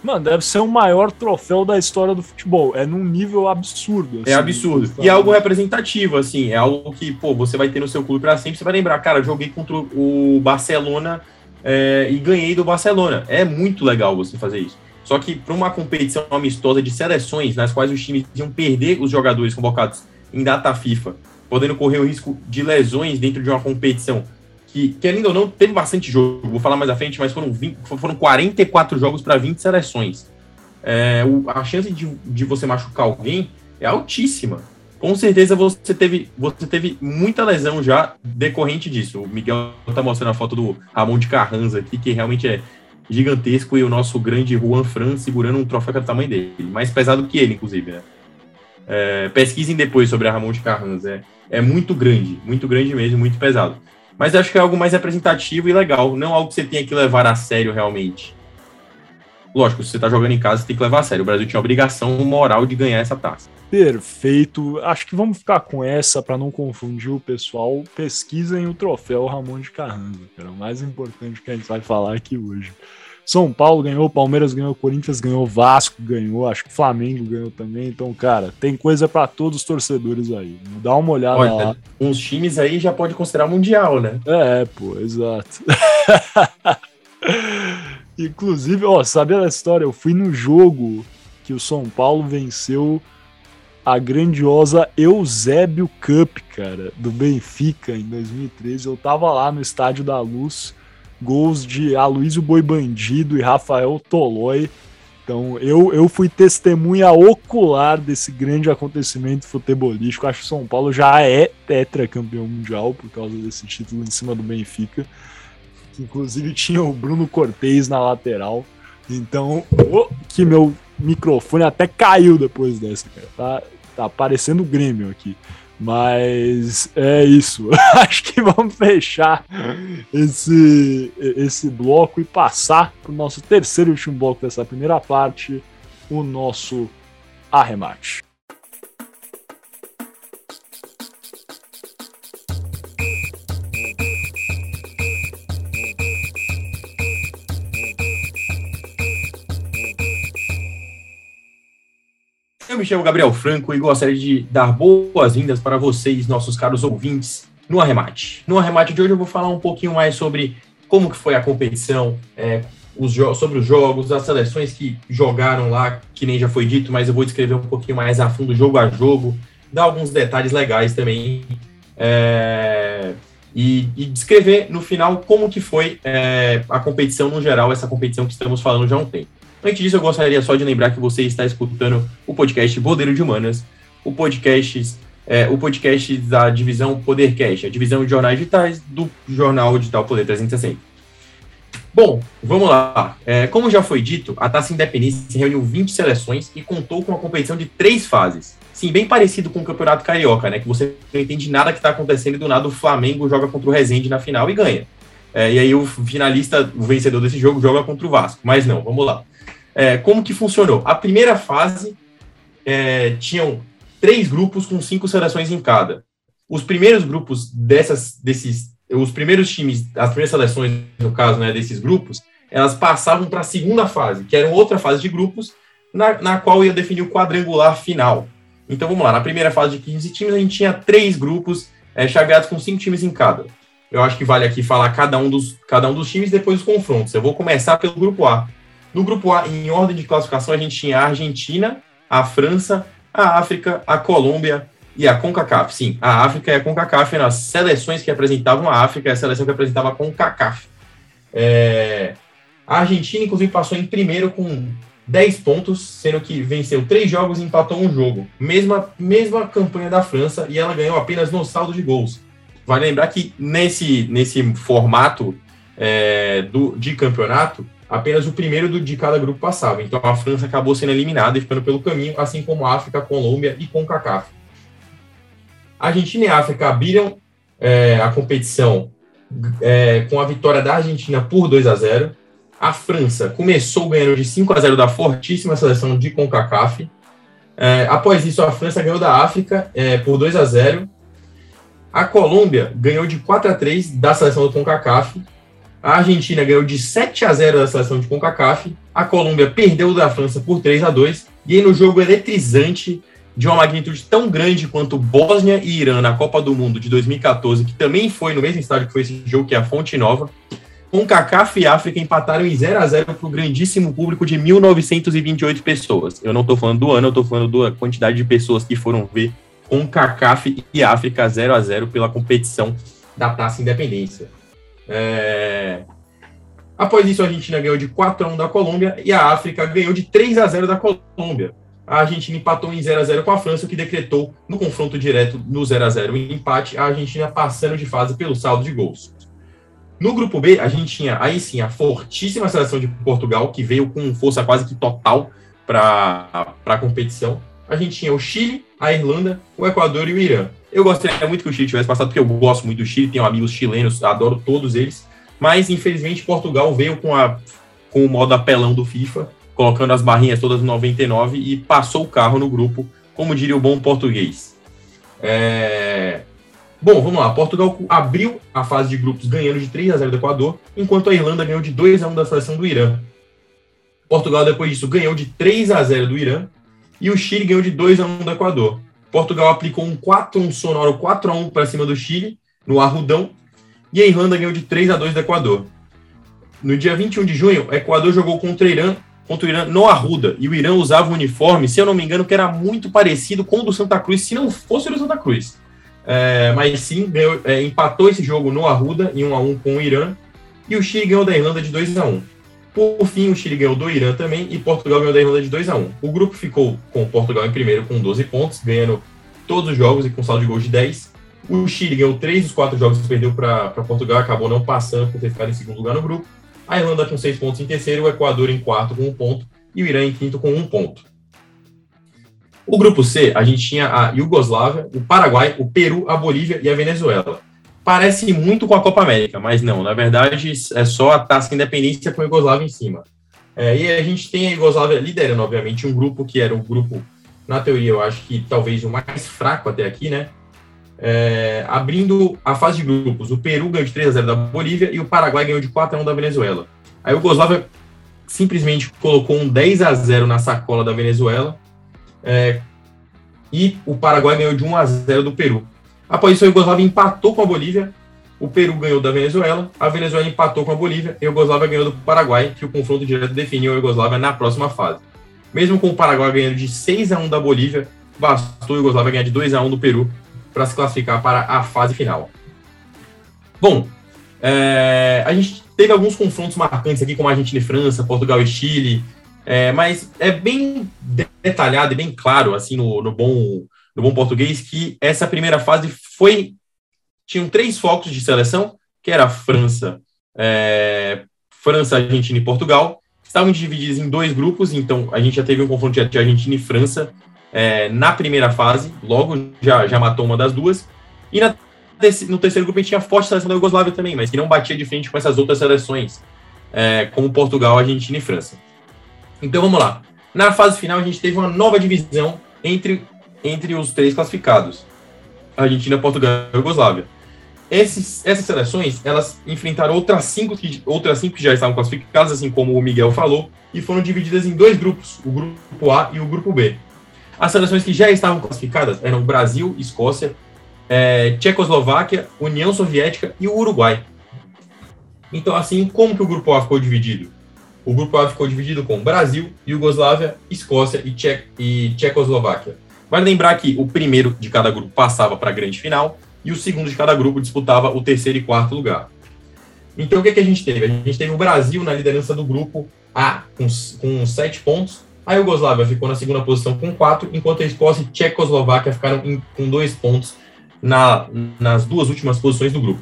Mano, deve ser o maior troféu da história do futebol. É num nível absurdo. Assim, é absurdo. E é algo representativo, assim. É algo que, pô, você vai ter no seu clube para sempre. Você vai lembrar, cara, eu joguei contra o Barcelona é, e ganhei do Barcelona. É muito legal você fazer isso. Só que para uma competição amistosa de seleções, nas quais os times iam perder os jogadores convocados em data FIFA, podendo correr o risco de lesões dentro de uma competição que, querendo ou não, teve bastante jogo, vou falar mais à frente, mas foram, 20, foram 44 jogos para 20 seleções. É, o, a chance de, de você machucar alguém é altíssima com certeza você teve, você teve muita lesão já decorrente disso. O Miguel tá mostrando a foto do Ramon de Carranza aqui, que realmente é gigantesco, e o nosso grande Juan Fran segurando um troféu que é do tamanho dele, mais pesado que ele, inclusive, né? É, pesquisem depois sobre a Ramon de Carranza. É, é muito grande, muito grande mesmo, muito pesado. Mas acho que é algo mais representativo e legal, não algo que você tenha que levar a sério realmente. Lógico, se você tá jogando em casa, você tem que levar a sério. O Brasil tinha a obrigação moral de ganhar essa taça. Perfeito. Acho que vamos ficar com essa para não confundir o pessoal. Pesquisem o troféu Ramon de Carranza, que era o mais importante que a gente vai falar aqui hoje. São Paulo ganhou, Palmeiras ganhou, Corinthians ganhou, Vasco ganhou, acho que Flamengo ganhou também. Então, cara, tem coisa para todos os torcedores aí. Dá uma olhada Olha, lá. Uns times aí já pode considerar mundial, né? É, pô, exato. Inclusive, ó, sabia da história? Eu fui no jogo que o São Paulo venceu a grandiosa Eusébio Cup, cara, do Benfica em 2013. Eu tava lá no Estádio da Luz, gols de Aloysio Boi Bandido e Rafael Tolói. Então eu, eu fui testemunha ocular desse grande acontecimento futebolístico. Acho que São Paulo já é tetracampeão mundial por causa desse título em cima do Benfica. Que inclusive tinha o Bruno Cortez na lateral. Então, oh, que meu microfone até caiu depois dessa, cara. Tá, tá parecendo o Grêmio aqui. Mas é isso. Acho que vamos fechar esse, esse bloco e passar para o nosso terceiro e último bloco dessa primeira parte, o nosso arremate. Me chamo Gabriel Franco e gostaria de dar boas-vindas para vocês, nossos caros ouvintes, no arremate. No arremate de hoje eu vou falar um pouquinho mais sobre como que foi a competição, é, os sobre os jogos, as seleções que jogaram lá, que nem já foi dito, mas eu vou descrever um pouquinho mais a fundo, jogo a jogo, dar alguns detalhes legais também. É, e, e, descrever no final como que foi é, a competição no geral, essa competição que estamos falando já há um tempo. Antes disso, eu gostaria só de lembrar que você está escutando o podcast Bodeiro de Humanas, o podcast, é, o podcast da divisão Podercast, a divisão de jornais digitais do jornal digital Poder 360. Bom, vamos lá. É, como já foi dito, a Taça Independência reuniu 20 seleções e contou com uma competição de três fases. Sim, bem parecido com o Campeonato Carioca, né? Que você não entende nada que está acontecendo e do nada o Flamengo joga contra o Rezende na final e ganha. É, e aí o finalista, o vencedor desse jogo, joga contra o Vasco. Mas não, vamos lá. É, como que funcionou? A primeira fase é, tinham três grupos com cinco seleções em cada. Os primeiros grupos dessas, desses os primeiros times, as primeiras seleções, no caso, né, desses grupos, elas passavam para a segunda fase, que era outra fase de grupos, na, na qual ia definir o quadrangular final. Então vamos lá, na primeira fase de 15 times, a gente tinha três grupos é, chaveados com cinco times em cada. Eu acho que vale aqui falar cada um dos, cada um dos times depois dos confrontos. Eu vou começar pelo grupo A. No grupo A, em ordem de classificação, a gente tinha a Argentina, a França, a África, a Colômbia, e a CONCACAF. Sim, a África e a CONCACAF eram as seleções que representavam a África e a seleção que representava a CONCACAF. É... A Argentina, inclusive, passou em primeiro com 10 pontos, sendo que venceu três jogos e empatou um jogo. Mesma, mesma campanha da França e ela ganhou apenas no saldo de gols. Vale lembrar que nesse, nesse formato é, do, de campeonato, apenas o primeiro do, de cada grupo passava. Então a França acabou sendo eliminada e ficando pelo caminho, assim como a África, a Colômbia e CONCACAF. Argentina e África abriram é, a competição é, com a vitória da Argentina por 2 a 0. A França começou ganhando de 5 a 0 da fortíssima seleção de CONCACAF. É, após isso, a França ganhou da África é, por 2 a 0. A Colômbia ganhou de 4 a 3 da seleção do CONCACAF. A Argentina ganhou de 7 a 0 da seleção de CONCACAF. A Colômbia perdeu da França por 3 a 2. E aí, no jogo eletrizante, de uma magnitude tão grande quanto Bósnia e Irã na Copa do Mundo de 2014, que também foi no mesmo estádio que foi esse jogo, que é a Fonte Nova, com CACAF e África empataram em 0 a 0 para o grandíssimo público de 1.928 pessoas. Eu não estou falando do ano, eu estou falando da quantidade de pessoas que foram ver com CACAF e África 0 a 0 pela competição da Taça Independência. É... Após isso, a Argentina ganhou de 4 a 1 da Colômbia e a África ganhou de 3 a 0 da Colômbia a Argentina empatou em 0 a 0 com a França, o que decretou no confronto direto no 0 a 0 o empate, a Argentina passando de fase pelo saldo de gols. No grupo B, a gente tinha aí sim a fortíssima seleção de Portugal, que veio com força quase que total para a competição. A gente tinha o Chile, a Irlanda, o Equador e o Irã. Eu gostaria muito que o Chile tivesse passado, porque eu gosto muito do Chile, tenho amigos chilenos, adoro todos eles. Mas, infelizmente, Portugal veio com, a, com o modo apelão do FIFA colocando as barrinhas todas no 99 e passou o carro no grupo, como diria o bom português. É... Bom, vamos lá. Portugal abriu a fase de grupos ganhando de 3 a 0 do Equador, enquanto a Irlanda ganhou de 2 a 1 da seleção do Irã. Portugal, depois disso, ganhou de 3 a 0 do Irã e o Chile ganhou de 2 a 1 do Equador. Portugal aplicou um 4 um sonoro 4 a 1 para cima do Chile, no Arrudão, e a Irlanda ganhou de 3 a 2 do Equador. No dia 21 de junho, o Equador jogou contra o Irã contra o Irã no Arruda. E o Irã usava um uniforme, se eu não me engano, que era muito parecido com o do Santa Cruz, se não fosse o do Santa Cruz. É, mas sim, ganhou, é, empatou esse jogo no Arruda, em 1 a 1 com o Irã. E o Chile ganhou da Irlanda de 2 a 1 Por fim, o Chile ganhou do Irã também e Portugal ganhou da Irlanda de 2 a 1 O grupo ficou com Portugal em primeiro com 12 pontos, ganhando todos os jogos e com saldo de gols de 10. O Chile ganhou 3 dos 4 jogos que perdeu para Portugal, acabou não passando por ter ficado em segundo lugar no grupo a Irlanda com seis pontos em terceiro, o Equador em quarto com um ponto e o Irã em quinto com um ponto. O grupo C, a gente tinha a Iugoslávia, o Paraguai, o Peru, a Bolívia e a Venezuela. Parece muito com a Copa América, mas não, na verdade é só a taça independência com a Iugoslávia em cima. É, e a gente tem a Iugoslávia liderando, obviamente, um grupo que era o grupo, na teoria, eu acho que talvez o mais fraco até aqui, né? É, abrindo a fase de grupos, o Peru ganhou de 3 a 0 da Bolívia e o Paraguai ganhou de 4 a 1 da Venezuela. A Iugoslávia simplesmente colocou um 10 a 0 na sacola da Venezuela é, e o Paraguai ganhou de 1 a 0 do Peru. Após isso, a Iugoslávia empatou com a Bolívia, o Peru ganhou da Venezuela, a Venezuela empatou com a Bolívia e a Iugoslávia ganhou do Paraguai, que o confronto direto definiu a Iugoslávia na próxima fase. Mesmo com o Paraguai ganhando de 6 a 1 da Bolívia, bastou a Iugoslávia ganhar de 2 a 1 do Peru para se classificar para a fase final. Bom, é, a gente teve alguns confrontos marcantes aqui, como a Argentina e França, Portugal e Chile, é, mas é bem detalhado e bem claro, assim, no, no, bom, no bom português, que essa primeira fase foi. Tinham três focos de seleção, que era França, é, França, Argentina e Portugal. Estavam divididos em dois grupos, então a gente já teve um confronto de Argentina e França é, na primeira fase, logo já, já matou uma das duas. E na, no terceiro grupo a gente tinha a forte seleção da Iugoslávia também, mas que não batia de frente com essas outras seleções, é, como Portugal, Argentina e França. Então vamos lá. Na fase final a gente teve uma nova divisão entre, entre os três classificados: Argentina, Portugal e Iugoslávia. Esses, essas seleções, elas enfrentaram outras cinco, que, outras cinco que já estavam classificadas, assim como o Miguel falou, e foram divididas em dois grupos, o grupo A e o grupo B. As seleções que já estavam classificadas eram Brasil, Escócia, é, Tchecoslováquia, União Soviética e o Uruguai. Então, assim, como que o grupo A ficou dividido? O grupo A ficou dividido com Brasil, Iugoslávia, Escócia e, Tche e Tchecoslováquia. Vale lembrar que o primeiro de cada grupo passava para a grande final e o segundo de cada grupo disputava o terceiro e quarto lugar. Então o que, que a gente teve? A gente teve o Brasil na liderança do grupo A com, com sete pontos, a Iugoslávia ficou na segunda posição com quatro, enquanto a Escócia e Tchecoslováquia ficaram em, com dois pontos na, nas duas últimas posições do grupo.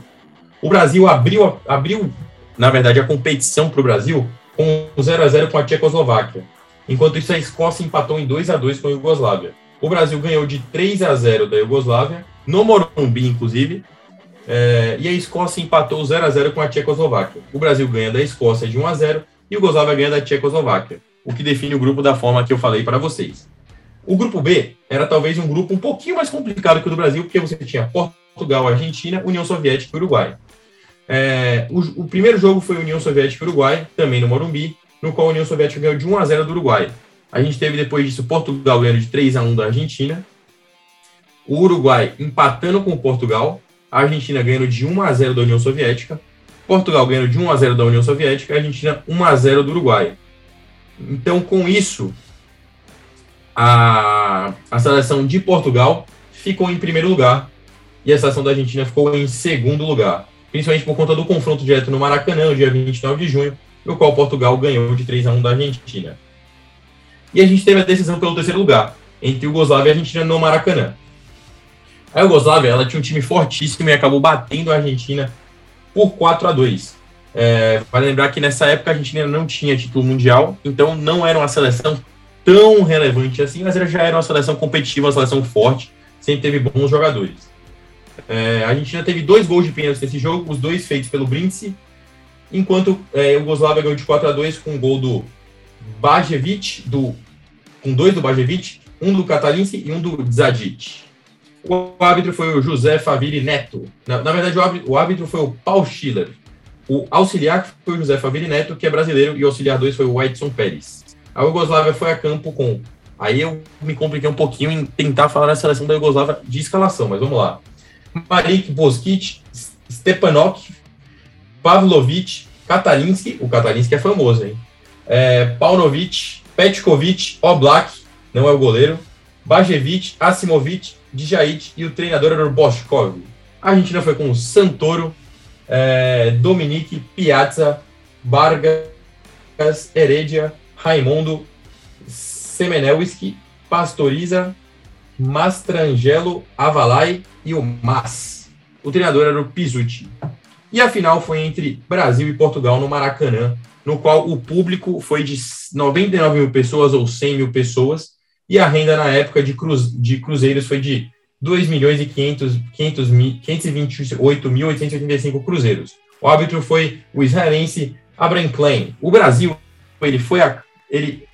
O Brasil abriu, abriu na verdade, a competição para o Brasil com 0 a 0 com a Tchecoslováquia. Enquanto isso, a Escócia empatou em 2 a 2 com a Iugoslávia. O Brasil ganhou de 3 a 0 da Iugoslávia no Morumbi, inclusive, é, e a Escócia empatou 0 a 0 com a Tchecoslováquia. O Brasil ganha da Escócia de 1 a 0 e a Iugoslávia ganha da Tchecoslováquia, o que define o grupo da forma que eu falei para vocês. O grupo B era talvez um grupo um pouquinho mais complicado que o do Brasil, porque você tinha Portugal, Argentina, União Soviética e Uruguai. É, o, o, primeiro jogo foi União Soviética e Uruguai, também no Morumbi, no qual a União Soviética ganhou de 1 a 0 do Uruguai. A gente teve depois disso Portugal ganhando de 3 a 1 da Argentina, o Uruguai empatando com Portugal, a Argentina ganhando de 1 a 0 da União Soviética, Portugal ganhando de 1 a 0 da União Soviética, a Argentina 1 a 0 do Uruguai. Então, com isso, a, a seleção de Portugal ficou em primeiro lugar e a seleção da Argentina ficou em segundo lugar, principalmente por conta do confronto direto no Maracanã, no dia 29 de junho, no qual Portugal ganhou de 3 a 1 da Argentina. E a gente teve a decisão pelo terceiro lugar, entre Yugoslávia e Argentina no Maracanã. A Yugoslávia ela tinha um time fortíssimo e acabou batendo a Argentina por 4 a 2 é, Vale lembrar que nessa época a Argentina não tinha título mundial, então não era uma seleção tão relevante assim, mas ela já era uma seleção competitiva, uma seleção forte, sempre teve bons jogadores. É, a Argentina teve dois gols de pênalti nesse jogo, os dois feitos pelo Brindisi, enquanto é, o Yugoslávia ganhou de 4 a 2 com um gol do Bajevic, do, com dois do Bajevic, um do Katalinski e um do Zadic. O árbitro foi o José Faville Neto. Na, na verdade, o árbitro, o árbitro, foi o Paul Schiller. O auxiliar foi o José Faville Neto, que é brasileiro, e o auxiliar 2 foi o Edson Pérez. A Yugoslávia foi a campo com. Aí eu me compliquei um pouquinho em tentar falar da seleção da Yugoslávia de escalação, mas vamos lá. Marik Boskic, Stepanok, Pavlovic, Katalinski, o Katalinski é famoso, hein? É, Paunovic, Petkovic, Oblak, não é o goleiro, Bajevic, Asimovic, Djait e o treinador era o Boschkov. A Argentina foi com Santoro, é, Dominique, Piazza, Vargas, Heredia, Raimundo, Semenelski, Pastoriza, Mastrangelo, Avalai e o Mas. O treinador era o Pisucci. E a final foi entre Brasil e Portugal no Maracanã, no qual o público foi de 99 mil pessoas ou 100 mil pessoas, e a renda na época de, cruz, de cruzeiros foi de 2 milhões e 500, 500 528.885 cruzeiros. O árbitro foi o israelense Abraham Klein. O Brasil, ele foi a, ele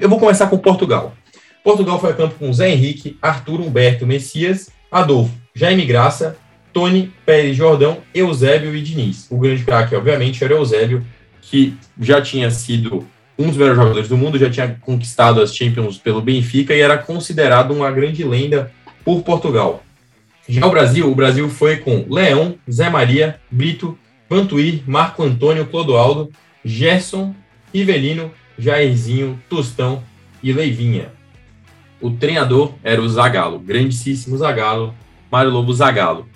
eu vou começar com Portugal. Portugal foi a campo com Zé Henrique, Arthur Humberto Messias, Adolfo, Jaime Graça, Tony, Pérez Jordão, Eusébio e Diniz. O grande craque, obviamente, era Eusébio, que já tinha sido um dos melhores jogadores do mundo, já tinha conquistado as Champions pelo Benfica e era considerado uma grande lenda por Portugal. Já o Brasil, o Brasil foi com Leão, Zé Maria, Brito, Vantuir, Marco Antônio, Clodoaldo, Gerson, Rivelino, Jairzinho, Tostão e Leivinha. O treinador era o Zagallo, grandíssimo Zagallo, Mário Lobo Zagallo.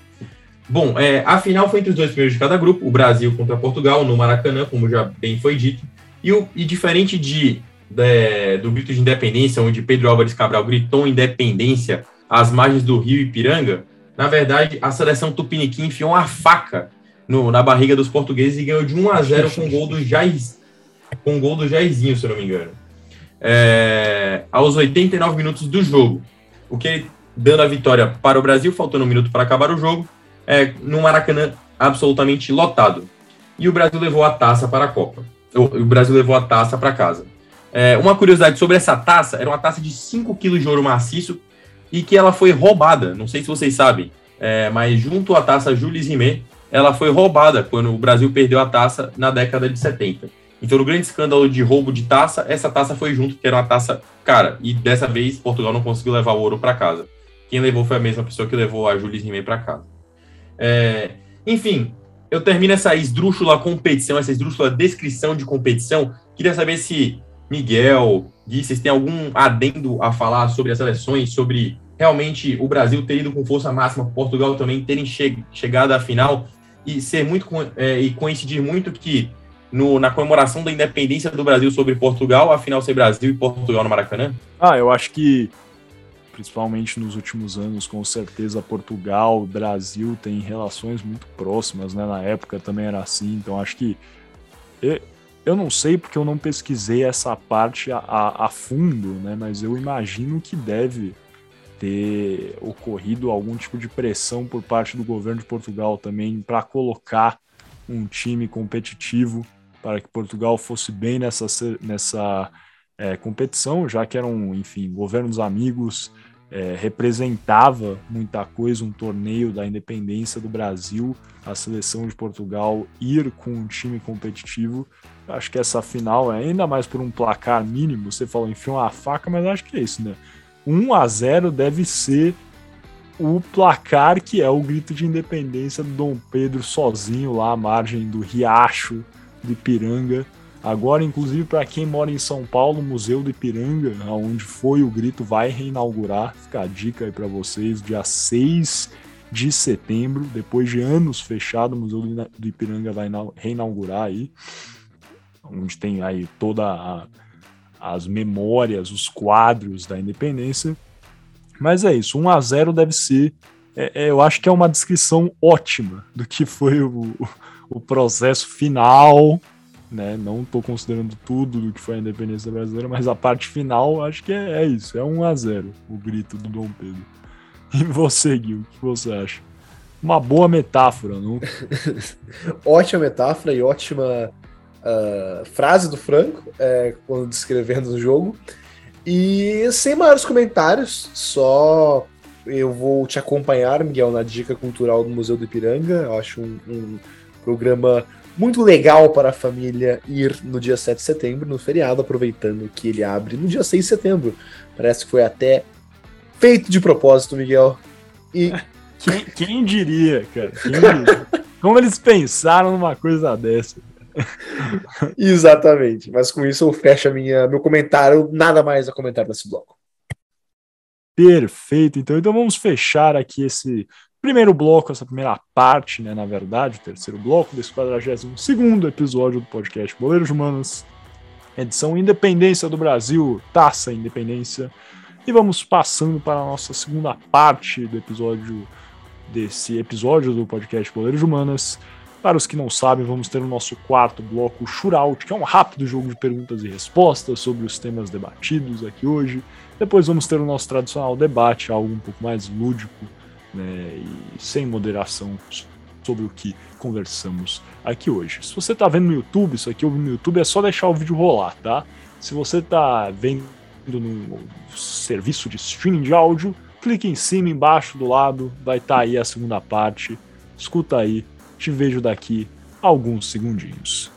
Bom, é, a final foi entre os dois primeiros de cada grupo, o Brasil contra Portugal, no Maracanã, como já bem foi dito. E, o, e diferente de, de, do grito de independência, onde Pedro Álvares Cabral gritou independência às margens do rio Ipiranga, na verdade, a seleção tupiniquim enfiou uma faca no, na barriga dos portugueses e ganhou de 1 a 0 com gol do Jair, com gol do Jairzinho, se eu não me engano. É, aos 89 minutos do jogo. O que dando a vitória para o Brasil, faltando um minuto para acabar o jogo, é, no Maracanã absolutamente lotado. E o Brasil levou a taça para a Copa. O, Brasil levou a taça para casa. É, uma curiosidade sobre essa taça, era uma taça de 5 kg de ouro maciço e que ela foi roubada, não sei se vocês sabem, é, mas junto à taça Jules Rimet, ela foi roubada quando o Brasil perdeu a taça na década de 70. Então, no grande escândalo de roubo de taça, essa taça foi junto, que era uma taça cara, e dessa vez Portugal não conseguiu levar o ouro para casa. Quem levou foi a mesma pessoa que levou a Jules Rimet para casa. É, enfim, eu termino essa esdrúxula competição, essa esdrúxula descrição de competição. Queria saber se Miguel, Gui, vocês têm algum adendo a falar sobre as seleções, sobre realmente o Brasil ter ido com força máxima, Portugal também terem che chegado à final e ser muito é, e coincidir muito que no, na comemoração da independência do Brasil sobre Portugal, a final ser Brasil e Portugal no Maracanã? Ah, eu acho que principalmente nos últimos anos, com certeza Portugal, Brasil tem relações muito próximas, né? Na época também era assim, então acho que eu, eu não sei porque eu não pesquisei essa parte a, a, a fundo, né? Mas eu imagino que deve ter ocorrido algum tipo de pressão por parte do governo de Portugal também para colocar um time competitivo para que Portugal fosse bem nessa, nessa é, competição, já que eram, enfim, governos amigos, é, representava muita coisa, um torneio da independência do Brasil, a seleção de Portugal ir com um time competitivo. Acho que essa final é ainda mais por um placar mínimo. Você falou enfim uma faca, mas acho que é isso, né? 1 a 0 deve ser o placar que é o grito de independência do Dom Pedro sozinho lá à margem do Riacho de Ipiranga Agora, inclusive, para quem mora em São Paulo, o Museu do Ipiranga, onde foi o grito, vai reinaugurar. Fica a dica aí para vocês, dia 6 de setembro, depois de anos fechado, o Museu do Ipiranga vai reinaugurar aí, onde tem aí toda a, as memórias, os quadros da independência. Mas é isso, 1 a 0 deve ser, é, é, eu acho que é uma descrição ótima do que foi o, o processo final né? Não estou considerando tudo do que foi a independência brasileira, mas a parte final acho que é, é isso, é 1 a 0 o grito do Dom Pedro. E você, Gui, o que você acha? Uma boa metáfora, não? ótima metáfora e ótima uh, frase do Franco é, quando descrevendo o jogo. E sem maiores comentários, só eu vou te acompanhar, Miguel, na dica cultural do Museu do Ipiranga. Eu acho um, um programa muito legal para a família ir no dia 7 de setembro, no feriado, aproveitando que ele abre no dia 6 de setembro. Parece que foi até feito de propósito, Miguel. E. Quem, quem diria, cara? Quem diria? Como eles pensaram numa coisa dessa? Exatamente. Mas com isso eu fecho a minha, meu comentário. Nada mais a comentar nesse bloco. Perfeito. Então, então vamos fechar aqui esse primeiro bloco, essa primeira parte, né, na verdade, o terceiro bloco desse 42 episódio do podcast Boleiros Humanos, edição Independência do Brasil, Taça Independência. E vamos passando para a nossa segunda parte do episódio, desse episódio do podcast Boleiros Humanas. Para os que não sabem, vamos ter o nosso quarto bloco, Shootout, que é um rápido jogo de perguntas e respostas sobre os temas debatidos aqui hoje. Depois vamos ter o nosso tradicional debate, algo um pouco mais lúdico, né, e sem moderação sobre o que conversamos aqui hoje. Se você está vendo no YouTube, isso aqui no YouTube é só deixar o vídeo rolar, tá? Se você está vendo no serviço de streaming de áudio, clique em cima, embaixo, do lado, vai estar tá aí a segunda parte. Escuta aí, te vejo daqui alguns segundinhos.